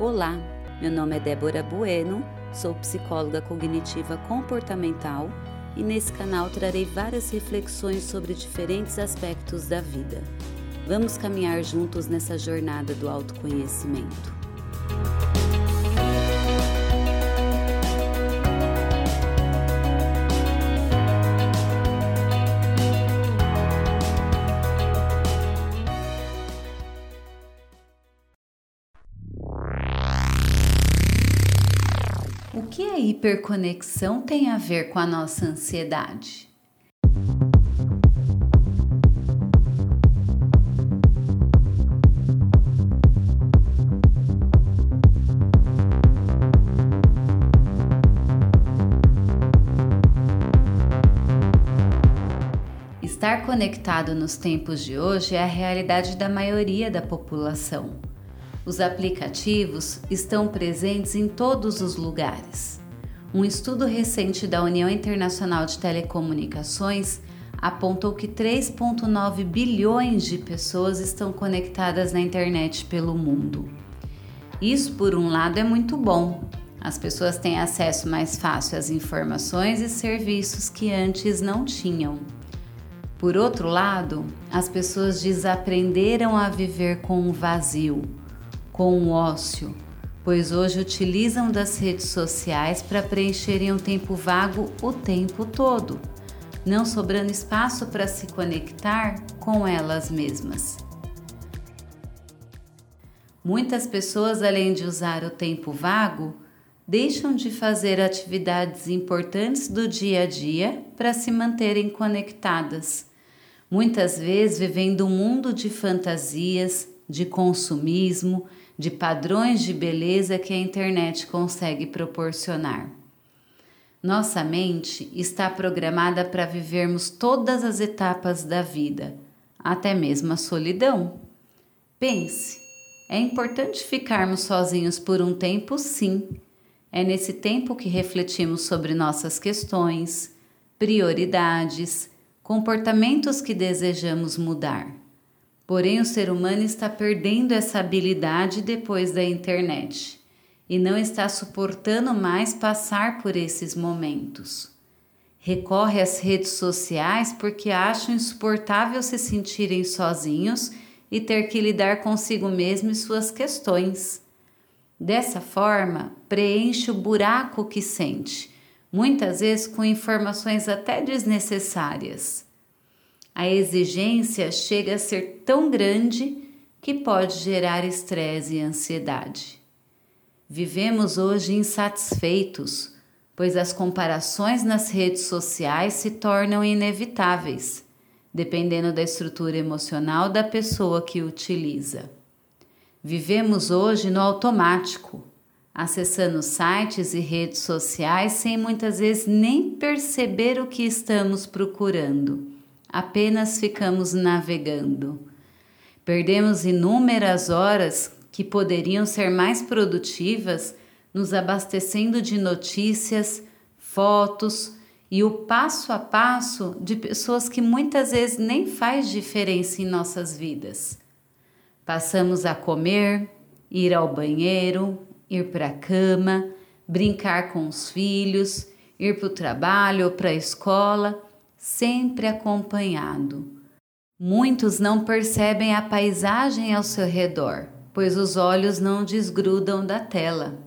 Olá, meu nome é Débora Bueno, sou psicóloga cognitiva comportamental e nesse canal trarei várias reflexões sobre diferentes aspectos da vida. Vamos caminhar juntos nessa jornada do autoconhecimento. O que a hiperconexão tem a ver com a nossa ansiedade? Estar conectado nos tempos de hoje é a realidade da maioria da população. Os aplicativos estão presentes em todos os lugares. Um estudo recente da União Internacional de Telecomunicações apontou que 3,9 bilhões de pessoas estão conectadas na internet pelo mundo. Isso, por um lado, é muito bom. As pessoas têm acesso mais fácil às informações e serviços que antes não tinham. Por outro lado, as pessoas desaprenderam a viver com o vazio com o ócio, pois hoje utilizam das redes sociais para preencherem um tempo vago o tempo todo, não sobrando espaço para se conectar com elas mesmas. Muitas pessoas, além de usar o tempo vago, deixam de fazer atividades importantes do dia a dia para se manterem conectadas. Muitas vezes vivendo um mundo de fantasias, de consumismo, de padrões de beleza que a internet consegue proporcionar. Nossa mente está programada para vivermos todas as etapas da vida, até mesmo a solidão. Pense, é importante ficarmos sozinhos por um tempo, sim. É nesse tempo que refletimos sobre nossas questões, prioridades, comportamentos que desejamos mudar. Porém, o ser humano está perdendo essa habilidade depois da internet e não está suportando mais passar por esses momentos. Recorre às redes sociais porque acham insuportável se sentirem sozinhos e ter que lidar consigo mesmo e suas questões. Dessa forma, preenche o buraco que sente, muitas vezes com informações até desnecessárias a exigência chega a ser tão grande que pode gerar estresse e ansiedade. Vivemos hoje insatisfeitos, pois as comparações nas redes sociais se tornam inevitáveis, dependendo da estrutura emocional da pessoa que utiliza. Vivemos hoje no automático, acessando sites e redes sociais sem muitas vezes nem perceber o que estamos procurando apenas ficamos navegando. Perdemos inúmeras horas que poderiam ser mais produtivas nos abastecendo de notícias, fotos e o passo a passo de pessoas que muitas vezes nem faz diferença em nossas vidas. Passamos a comer, ir ao banheiro, ir para a cama, brincar com os filhos, ir para o trabalho ou para a escola sempre acompanhado. Muitos não percebem a paisagem ao seu redor, pois os olhos não desgrudam da tela.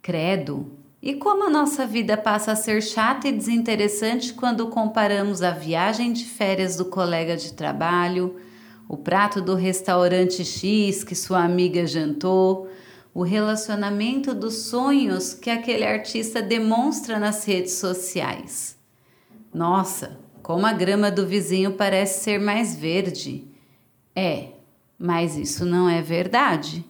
Credo! E como a nossa vida passa a ser chata e desinteressante quando comparamos a viagem de férias do colega de trabalho, o prato do restaurante X que sua amiga jantou, o relacionamento dos sonhos que aquele artista demonstra nas redes sociais. Nossa, como a grama do vizinho parece ser mais verde. É, mas isso não é verdade.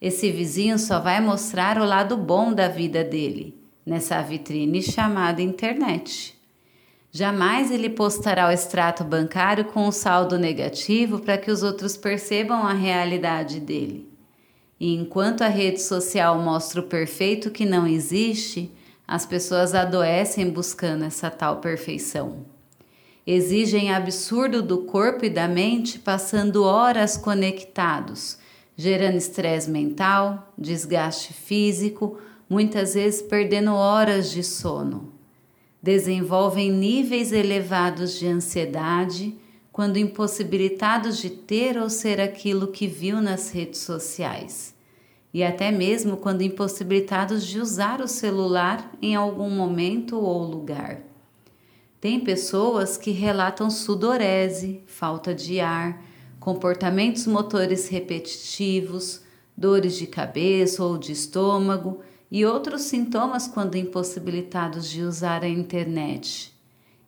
Esse vizinho só vai mostrar o lado bom da vida dele nessa vitrine chamada internet. Jamais ele postará o extrato bancário com um saldo negativo para que os outros percebam a realidade dele. E enquanto a rede social mostra o perfeito que não existe, as pessoas adoecem buscando essa tal perfeição. Exigem absurdo do corpo e da mente, passando horas conectados, gerando estresse mental, desgaste físico, muitas vezes perdendo horas de sono. Desenvolvem níveis elevados de ansiedade quando impossibilitados de ter ou ser aquilo que viu nas redes sociais, e até mesmo quando impossibilitados de usar o celular em algum momento ou lugar. Tem pessoas que relatam sudorese, falta de ar, comportamentos motores repetitivos, dores de cabeça ou de estômago e outros sintomas quando impossibilitados de usar a internet.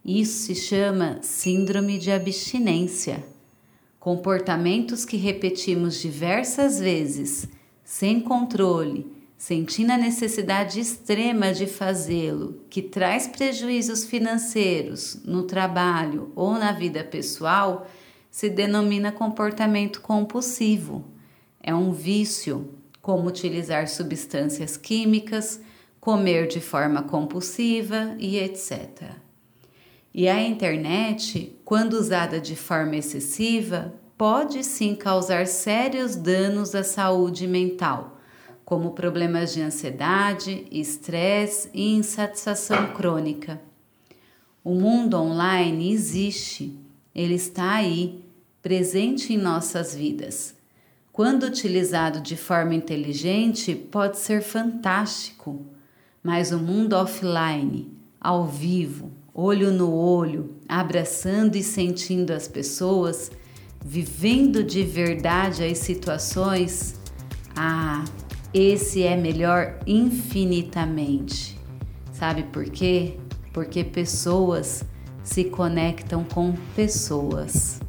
Isso se chama síndrome de abstinência. Comportamentos que repetimos diversas vezes, sem controle, sentindo a necessidade extrema de fazê-lo, que traz prejuízos financeiros no trabalho ou na vida pessoal, se denomina comportamento compulsivo. É um vício, como utilizar substâncias químicas, comer de forma compulsiva e etc. E a internet, quando usada de forma excessiva, pode sim causar sérios danos à saúde mental, como problemas de ansiedade, estresse e insatisfação crônica. O mundo online existe, ele está aí, presente em nossas vidas. Quando utilizado de forma inteligente, pode ser fantástico, mas o mundo offline, ao vivo, olho no olho, abraçando e sentindo as pessoas, vivendo de verdade as situações, ah, esse é melhor infinitamente. Sabe por quê? Porque pessoas se conectam com pessoas.